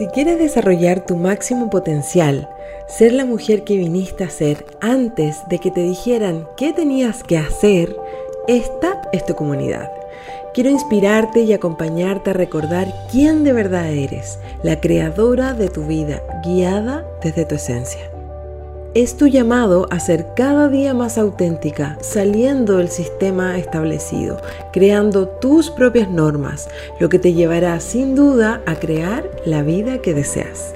Si quieres desarrollar tu máximo potencial, ser la mujer que viniste a ser antes de que te dijeran qué tenías que hacer, esta es tu comunidad. Quiero inspirarte y acompañarte a recordar quién de verdad eres, la creadora de tu vida, guiada desde tu esencia. Es tu llamado a ser cada día más auténtica, saliendo del sistema establecido, creando tus propias normas, lo que te llevará sin duda a crear la vida que deseas.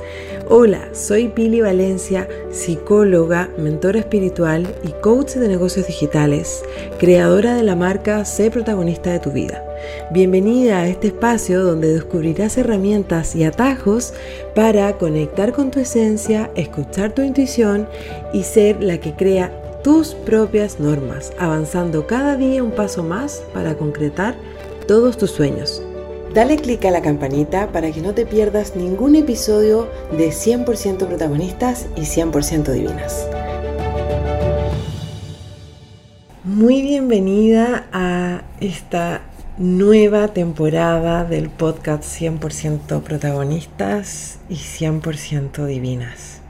Hola, soy Pili Valencia, psicóloga, mentora espiritual y coach de negocios digitales, creadora de la marca Sé protagonista de tu vida. Bienvenida a este espacio donde descubrirás herramientas y atajos para conectar con tu esencia, escuchar tu intuición y ser la que crea tus propias normas, avanzando cada día un paso más para concretar todos tus sueños. Dale clic a la campanita para que no te pierdas ningún episodio de 100% protagonistas y 100% divinas. Muy bienvenida a esta nueva temporada del podcast 100% protagonistas y 100% divinas.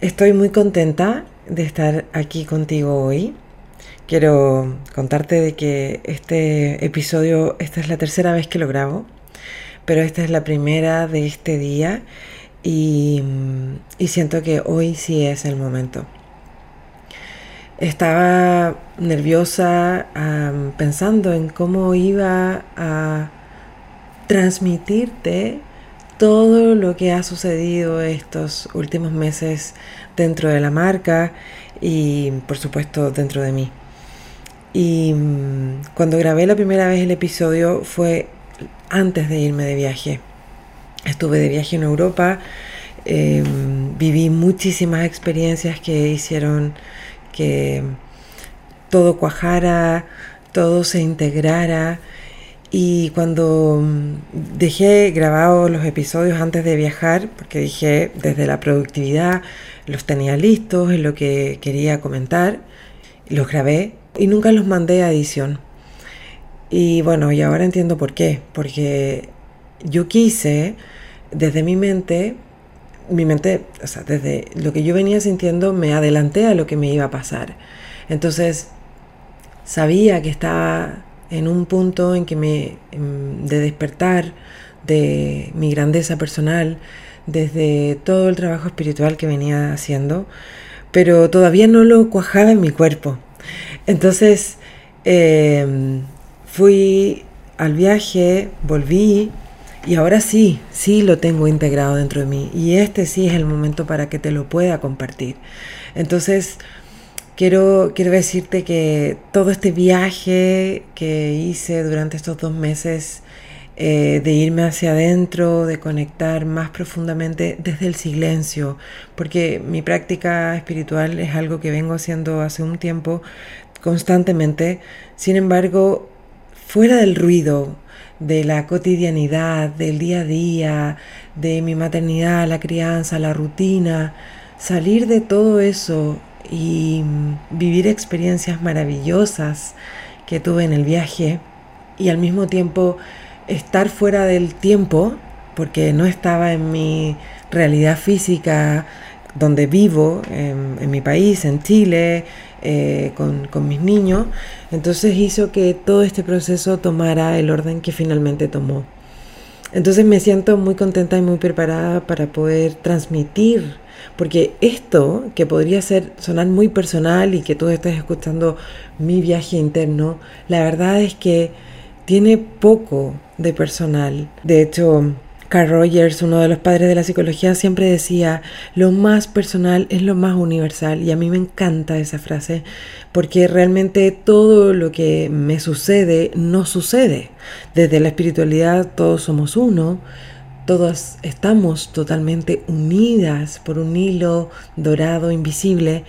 Estoy muy contenta de estar aquí contigo hoy Quiero contarte de que este episodio, esta es la tercera vez que lo grabo, pero esta es la primera de este día y, siento que hoy sí es el momento. Estaba nerviosa pensando en cómo iba a transmitirte todo lo que ha sucedido estos últimos meses dentro de la marca y por supuesto dentro de mí. Y mm, cuando grabé la primera vez el episodio fue antes de irme de viaje. Estuve de viaje en Europa, em, viví muchísimas experiencias que hicieron que todo cuajara, todo se integrara. Y cuando mm, dejé grabados los episodios antes de viajar, porque dije desde la productividad, los tenía listos, en lo que quería comentar, los grabé y nunca los mandé a edición. Y bueno, y ahora entiendo por qué. Porque yo quise, desde mi mente, mi mente, o sea, desde lo que yo venía sintiendo, me adelanté a lo que me iba a pasar. Entonces, sabía que estaba en un punto en que me, de despertar de mi grandeza personal, desde todo el trabajo espiritual que venía haciendo, pero todavía no lo cuajaba en mi cuerpo. Entonces, em, fui al viaje, volví y ahora sí, sí lo tengo integrado dentro de mí. Y este sí es el momento para que te lo pueda compartir. Entonces, quiero, quiero decirte que todo este viaje que hice durante estos dos meses, eh, de irme hacia adentro, de conectar más profundamente desde el silencio, porque mi práctica espiritual es algo que vengo haciendo hace un tiempo constantemente, sin embargo, fuera del ruido, de la cotidianidad, del día a día, de mi maternidad, la crianza, la rutina, salir de todo eso y vivir experiencias maravillosas que tuve en el viaje y al mismo tiempo estar fuera del tiempo, porque no estaba en mi realidad física donde vivo, en, mi país, en Chile, eh, con, con, mis niños, entonces hizo que todo este proceso tomara el orden que finalmente tomó. Entonces me siento muy contenta y muy preparada para poder transmitir, porque esto que podría ser sonar muy personal y que tú estés escuchando mi viaje interno, la verdad es que tiene poco de personal. De hecho, Carl Rogers, uno de los padres de la psicología, siempre decía, lo más personal es lo más universal. Y a mí me encanta esa frase, porque realmente todo lo que me sucede no sucede. Desde la espiritualidad todos somos uno, todas estamos totalmente unidas por un hilo dorado, invisible.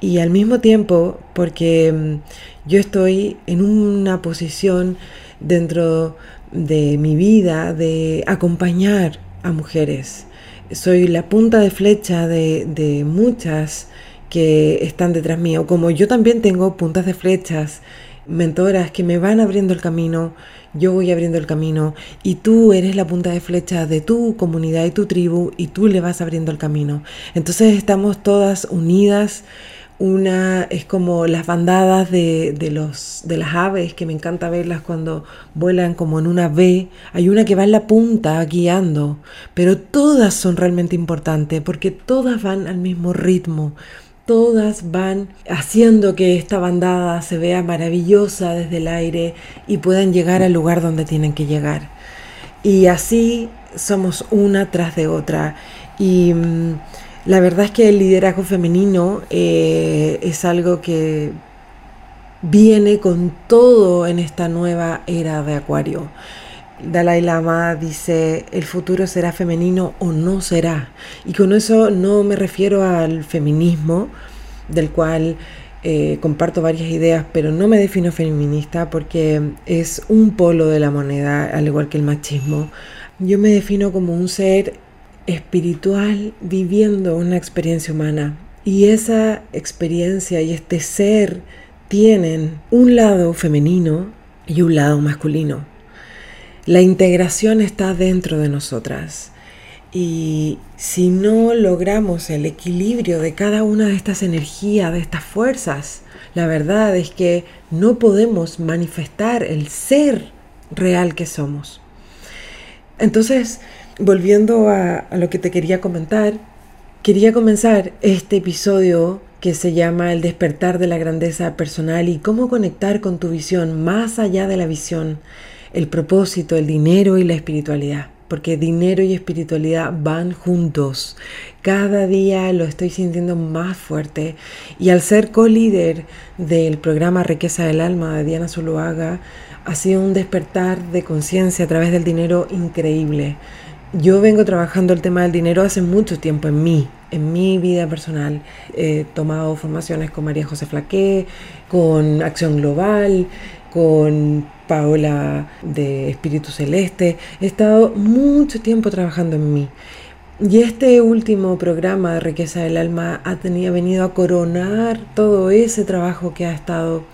Y al mismo tiempo, porque mm, yo estoy en una posición dentro de mi vida de acompañar a mujeres. Soy la punta de flecha de, muchas que están detrás mío, como yo también tengo puntas de flechas mentoras que me van abriendo el camino, yo voy abriendo el camino y tú eres la punta de flecha de tu comunidad y tu tribu y tú le vas abriendo el camino. Entonces estamos todas unidas. Una es como las bandadas de, los, de las aves, que me encanta verlas cuando vuelan como en una V. Hay una que va en la punta guiando, pero todas son realmente importantes porque todas van al mismo ritmo todas van haciendo que esta bandada se vea maravillosa desde el aire y puedan llegar al lugar donde tienen que llegar. Y así somos una tras de otra. Y mm, la verdad es que el liderazgo femenino eh, es algo que viene con todo en esta nueva era de Acuario. Dalai Lama dice, el futuro será femenino o no será. Y con eso no me refiero al feminismo, del cual eh, comparto varias ideas, pero no me defino feminista porque es un polo de la moneda, al igual que el machismo. Yo me defino como un ser espiritual viviendo una experiencia humana. Y esa experiencia y este ser tienen un lado femenino y un lado masculino. La integración está dentro de nosotras. Y si no logramos el equilibrio de cada una de estas energías, de estas fuerzas, la verdad es que no podemos manifestar el ser real que somos. Entonces, volviendo a, lo que te quería comentar, quería comenzar este episodio que se llama El despertar de la grandeza personal y cómo conectar con tu visión más allá de la visión el propósito, el dinero y la espiritualidad, porque dinero y espiritualidad van juntos. Cada día lo estoy sintiendo más fuerte y al ser co-líder del programa Riqueza del Alma de Diana Zuluaga, ha sido un despertar de conciencia a través del dinero increíble. Yo vengo trabajando el tema del dinero hace mucho tiempo en mí, en mi vida personal. He tomado formaciones con María José Flaqué, con Acción Global, con Paola de Espíritu Celeste. He estado mucho tiempo trabajando en mí. Y este último programa de Riqueza del Alma ha, tenido, venido a coronar todo ese trabajo que ha estado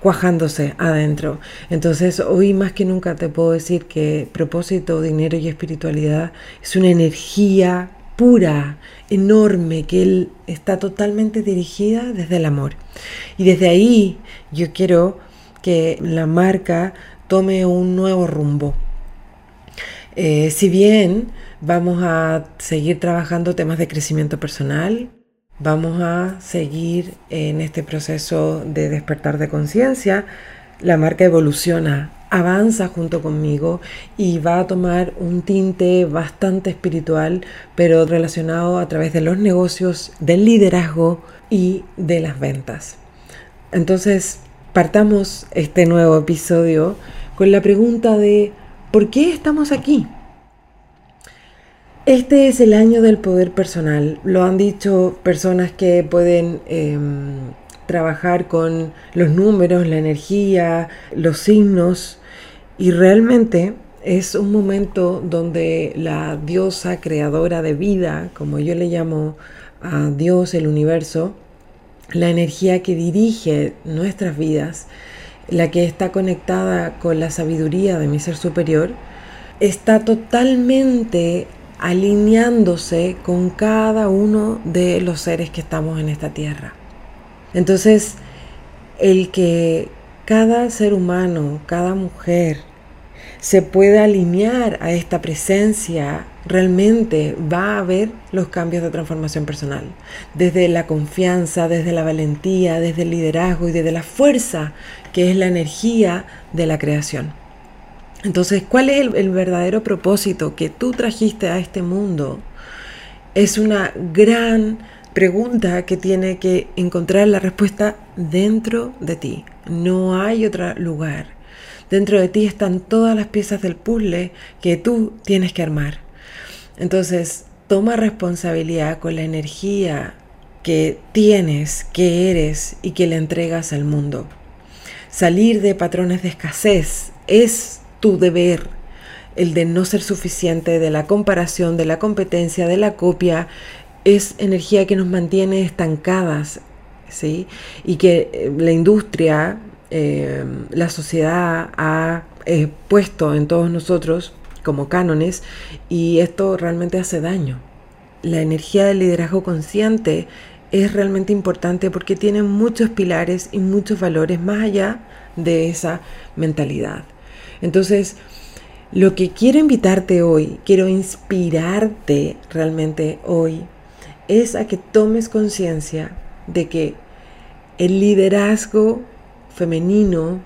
cuajándose adentro. Entonces hoy más que nunca te puedo decir que propósito, dinero y espiritualidad es una energía pura, enorme, que él está totalmente dirigida desde el amor. Y desde ahí yo quiero que la marca tome un nuevo rumbo. Eh, si bien vamos a seguir trabajando temas de crecimiento personal, vamos a seguir en este proceso de despertar de conciencia, la marca evoluciona, avanza junto conmigo y va a tomar un tinte bastante espiritual, pero relacionado a través de los negocios, del liderazgo y de las ventas. Entonces, partamos este nuevo episodio con la pregunta de ¿por qué estamos aquí? Este es el año del poder personal. Lo han dicho personas que pueden em, trabajar con los números, la energía, los signos y realmente es un momento donde la diosa creadora de vida, como yo le llamo a Dios, el universo, la energía que dirige nuestras vidas, la que está conectada con la sabiduría de mi ser superior, está totalmente alineándose con cada uno de los seres que estamos en esta tierra. Entonces, el que cada ser humano, cada mujer, se pueda alinear a esta presencia, realmente va a haber los cambios de transformación personal. Desde la confianza, desde la valentía, desde el liderazgo y desde la fuerza, que es la energía de la creación. Entonces, ¿cuál es el, verdadero propósito que tú trajiste a este mundo? Es una gran pregunta que tiene que encontrar la respuesta dentro de ti. No hay otro lugar. Dentro de ti están todas las piezas del puzzle que tú tienes que armar. Entonces, toma responsabilidad con la energía que tienes, que eres y que le entregas al mundo. Salir de patrones de escasez es tu deber, el de no ser suficiente, de la comparación, de la competencia, de la copia, es energía que nos mantiene estancadas, ¿sí? Y que eh, la industria eh, la sociedad ha puesto en todos nosotros como cánones y esto realmente hace daño. La energía del liderazgo consciente es realmente importante porque tiene muchos pilares y muchos valores más allá de esa mentalidad. Entonces, lo que quiero invitarte hoy, quiero inspirarte realmente hoy, es a que tomes conciencia de que el liderazgo femenino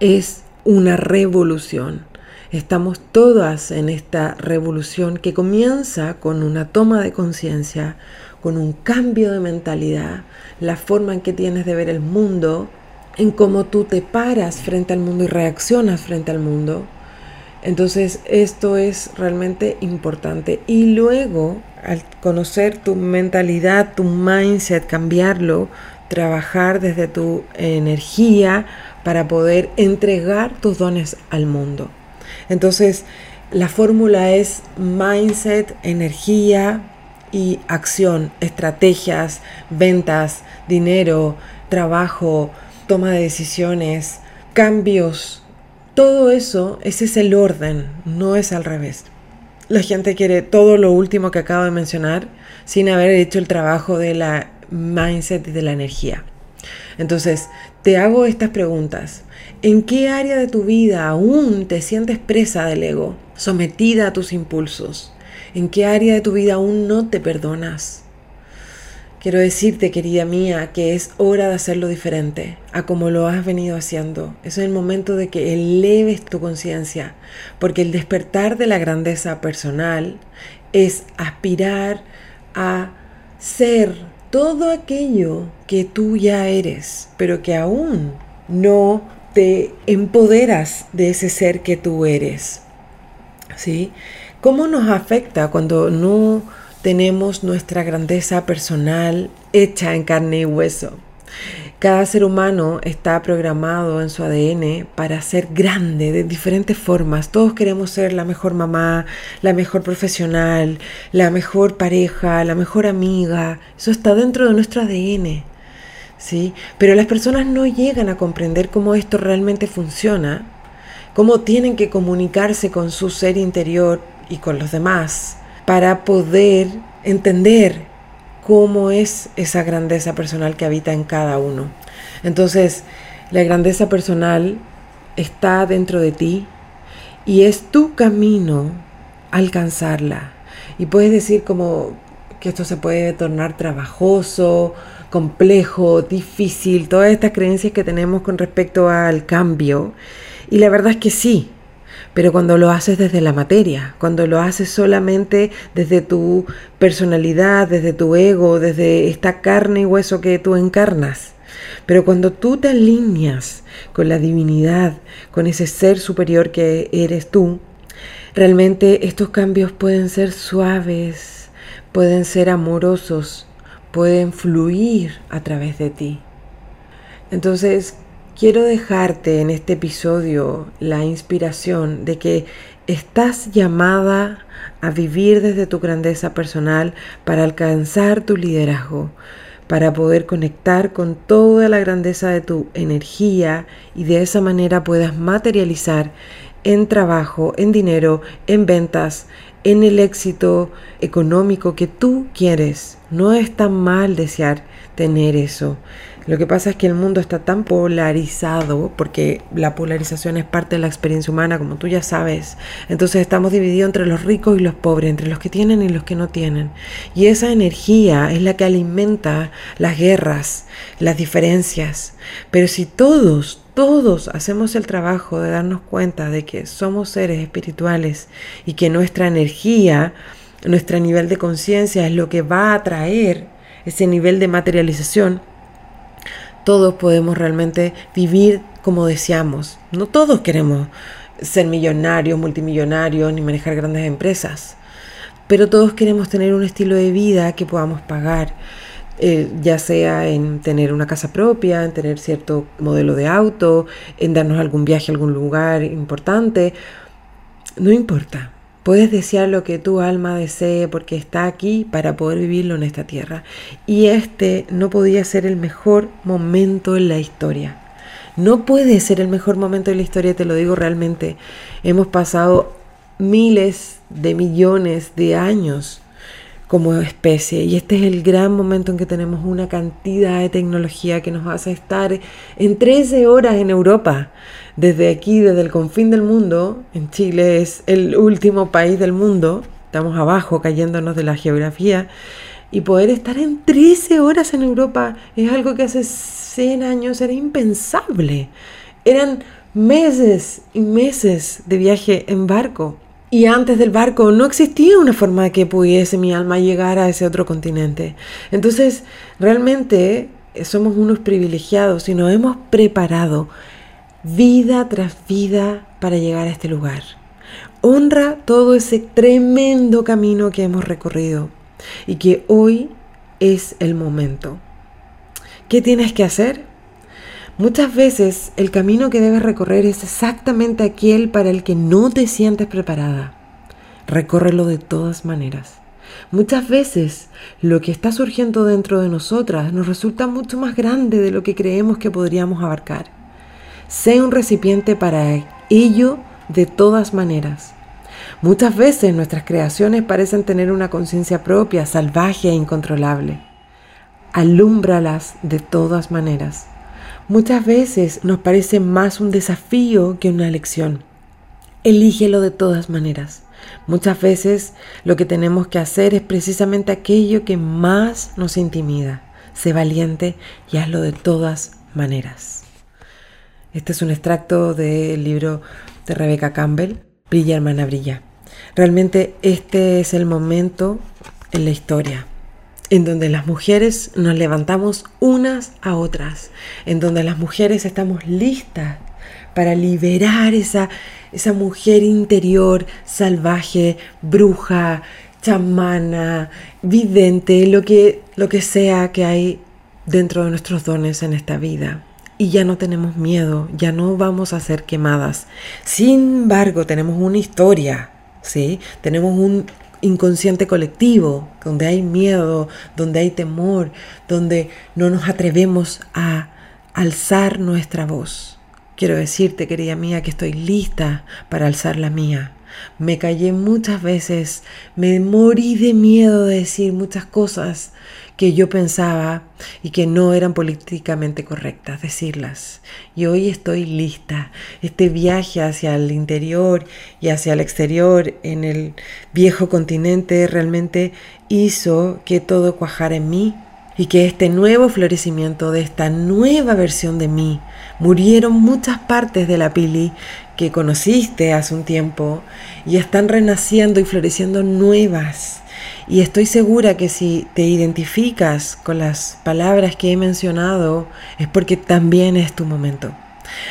es una revolución. Estamos todas en esta revolución que comienza con una toma de conciencia, con un cambio de mentalidad, la forma en que tienes de ver el mundo, en cómo tú te paras frente al mundo y reaccionas frente al mundo. Entonces esto es realmente importante. Y luego, al conocer tu mentalidad, tu mindset, cambiarlo, trabajar desde tu energía para poder entregar tus dones al mundo. Entonces, la fórmula es mindset, energía y acción, estrategias, ventas, dinero, trabajo, toma de decisiones, cambios. Todo eso, ese es el orden, no es al revés. La gente quiere todo lo último que acabo de mencionar sin haber hecho el trabajo de la mindset y de la energía. Entonces, te hago estas preguntas. ¿En qué área de tu vida aún te sientes presa del ego, sometida a tus impulsos? ¿En qué área de tu vida aún no te perdonas? Quiero decirte, querida mía, que es hora de hacerlo diferente a como lo has venido haciendo. Es el momento de que eleves tu conciencia, porque el despertar de la grandeza personal es aspirar a ser todo aquello que tú ya eres, pero que aún no te empoderas de ese ser que tú eres. ¿Sí? ¿Cómo nos afecta cuando no tenemos nuestra grandeza personal hecha en carne y hueso? Cada ser humano está programado en su ADN para ser grande de diferentes formas. Todos queremos ser la mejor mamá, la mejor profesional, la mejor pareja, la mejor amiga. Eso está dentro de nuestro ADN. ¿sí? Pero las personas no llegan a comprender cómo esto realmente funciona, cómo tienen que comunicarse con su ser interior y con los demás para poder entender cómo es esa grandeza personal que habita en cada uno. Entonces, la grandeza personal está dentro de ti y es tu camino alcanzarla. Y puedes decir como que esto se puede tornar trabajoso complejo, difícil, todas estas creencias que tenemos con respecto al cambio. Y la verdad es que sí, pero cuando lo haces desde la materia, cuando lo haces solamente desde tu personalidad, desde tu ego, desde esta carne y hueso que tú encarnas. Pero cuando tú te alineas con la divinidad, con ese ser superior que eres tú, realmente estos cambios pueden ser suaves, pueden ser amorosos, pueden fluir a través de ti. Entonces, quiero dejarte en este episodio la inspiración de que estás llamada a vivir desde tu grandeza personal para alcanzar tu liderazgo, para poder conectar con toda la grandeza de tu energía y de esa manera puedas materializar en trabajo, en dinero, en ventas, en el éxito económico que tú quieres. No es tan mal desear tener eso. Lo que pasa es que el mundo está tan polarizado, porque la polarización es parte de la experiencia humana, como tú ya sabes. Entonces estamos divididos entre los ricos y los pobres, entre los que tienen y los que no tienen. Y esa energía es la que alimenta las guerras, las diferencias. Pero si todos, todos hacemos el trabajo de darnos cuenta de que somos seres espirituales y que nuestra energía, nuestro nivel de conciencia es lo que va a traer ese nivel de materialización, todos podemos realmente vivir como deseamos. No todos queremos ser millonarios, multimillonarios, ni manejar grandes empresas, pero todos queremos tener un estilo de vida que podamos pagar eh, ya sea en tener una casa propia, en tener cierto modelo de auto, en darnos algún viaje a algún lugar importante, no importa. Puedes desear lo que tu alma desee porque está aquí para poder vivirlo en esta tierra. Y este no podía ser el mejor momento en la historia. No puede ser el mejor momento de la historia, te lo digo realmente. Hemos pasado miles de millones de años como especie. Y este es el gran momento en que tenemos una cantidad de tecnología que nos hace estar en 13 horas en Europa. Desde aquí, desde el confín del mundo, en Chile es el último país del mundo, estamos abajo cayéndonos de la geografía, y poder estar en 13 horas en Europa es algo que hace 100 años era impensable. Eran meses y meses de viaje en barco. Y antes del barco no existía una forma de que pudiese mi alma llegar a ese otro continente. Entonces, realmente eh, somos unos privilegiados y nos hemos preparado vida tras vida para llegar a este lugar. Honra todo ese tremendo camino que hemos recorrido y que hoy es el momento. ¿Qué tienes que hacer? Muchas veces el camino que debes recorrer es exactamente aquel para el que no te sientes preparada. Recórrelo de todas maneras. Muchas veces lo que está surgiendo dentro de nosotras nos resulta mucho más grande de lo que creemos que podríamos abarcar. Sé un recipiente para ello de todas maneras. Muchas veces nuestras creaciones parecen tener una conciencia propia, salvaje e incontrolable. Alúmbralas de todas maneras. Muchas veces nos parece más un desafío que una lección. Elígelo de todas maneras. Muchas veces lo que tenemos que hacer es precisamente aquello que más nos intimida. Sé valiente y hazlo de todas maneras. Este es un extracto del libro de Rebecca Campbell, Brilla hermana brilla. Realmente este es el momento en la historia en donde las mujeres nos levantamos unas a otras, en donde las mujeres estamos listas para liberar esa, esa mujer interior salvaje, bruja, chamana, vidente, lo que, lo que sea que hay dentro de nuestros dones en esta vida. Y ya no tenemos miedo, ya no vamos a ser quemadas. Sin embargo, tenemos una historia, ¿sí? Tenemos un, inconsciente colectivo, donde hay miedo, donde hay temor, donde no nos atrevemos a alzar nuestra voz. Quiero decirte, querida mía, que estoy lista para alzar la mía. Me callé muchas veces, me morí de miedo de decir muchas cosas que yo pensaba y que no eran políticamente correctas decirlas. Y hoy estoy lista. Este viaje hacia el interior y hacia el exterior en el viejo continente realmente hizo que todo cuajara en mí y que este nuevo florecimiento de esta nueva versión de mí murieron muchas partes de la pili que conociste hace un tiempo y están renaciendo y floreciendo nuevas y estoy segura que si te identificas con las palabras que he mencionado es porque también es tu momento.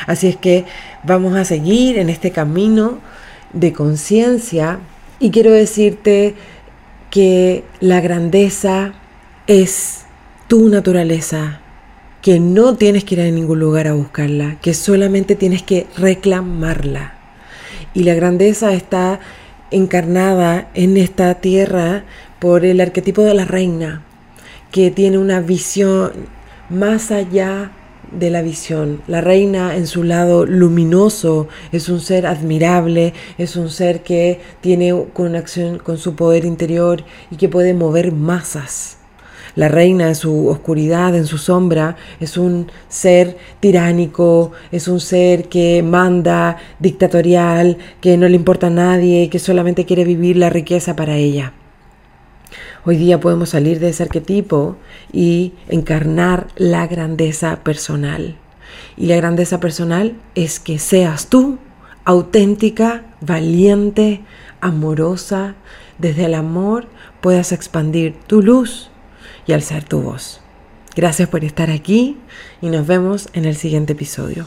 Así es que vamos a seguir en este camino de conciencia y quiero decirte que la grandeza es tu naturaleza, que no tienes que ir a ningún lugar a buscarla, que solamente tienes que reclamarla. Y la grandeza está encarnada en esta tierra por el arquetipo de la reina, que tiene una visión más allá de la visión. La reina en su lado luminoso es un ser admirable, es un ser que tiene conexión con su poder interior y que puede mover masas. La reina en su oscuridad, en su sombra, es un ser tiránico, es un ser que manda, dictatorial, que no le importa a nadie, que solamente quiere vivir la riqueza para ella. Hoy día podemos salir de ese arquetipo y encarnar la grandeza personal. Y la grandeza personal es que seas tú auténtica, valiente, amorosa, desde el amor puedas expandir tu luz y alzar tu voz. Gracias por estar aquí y nos vemos en el siguiente episodio.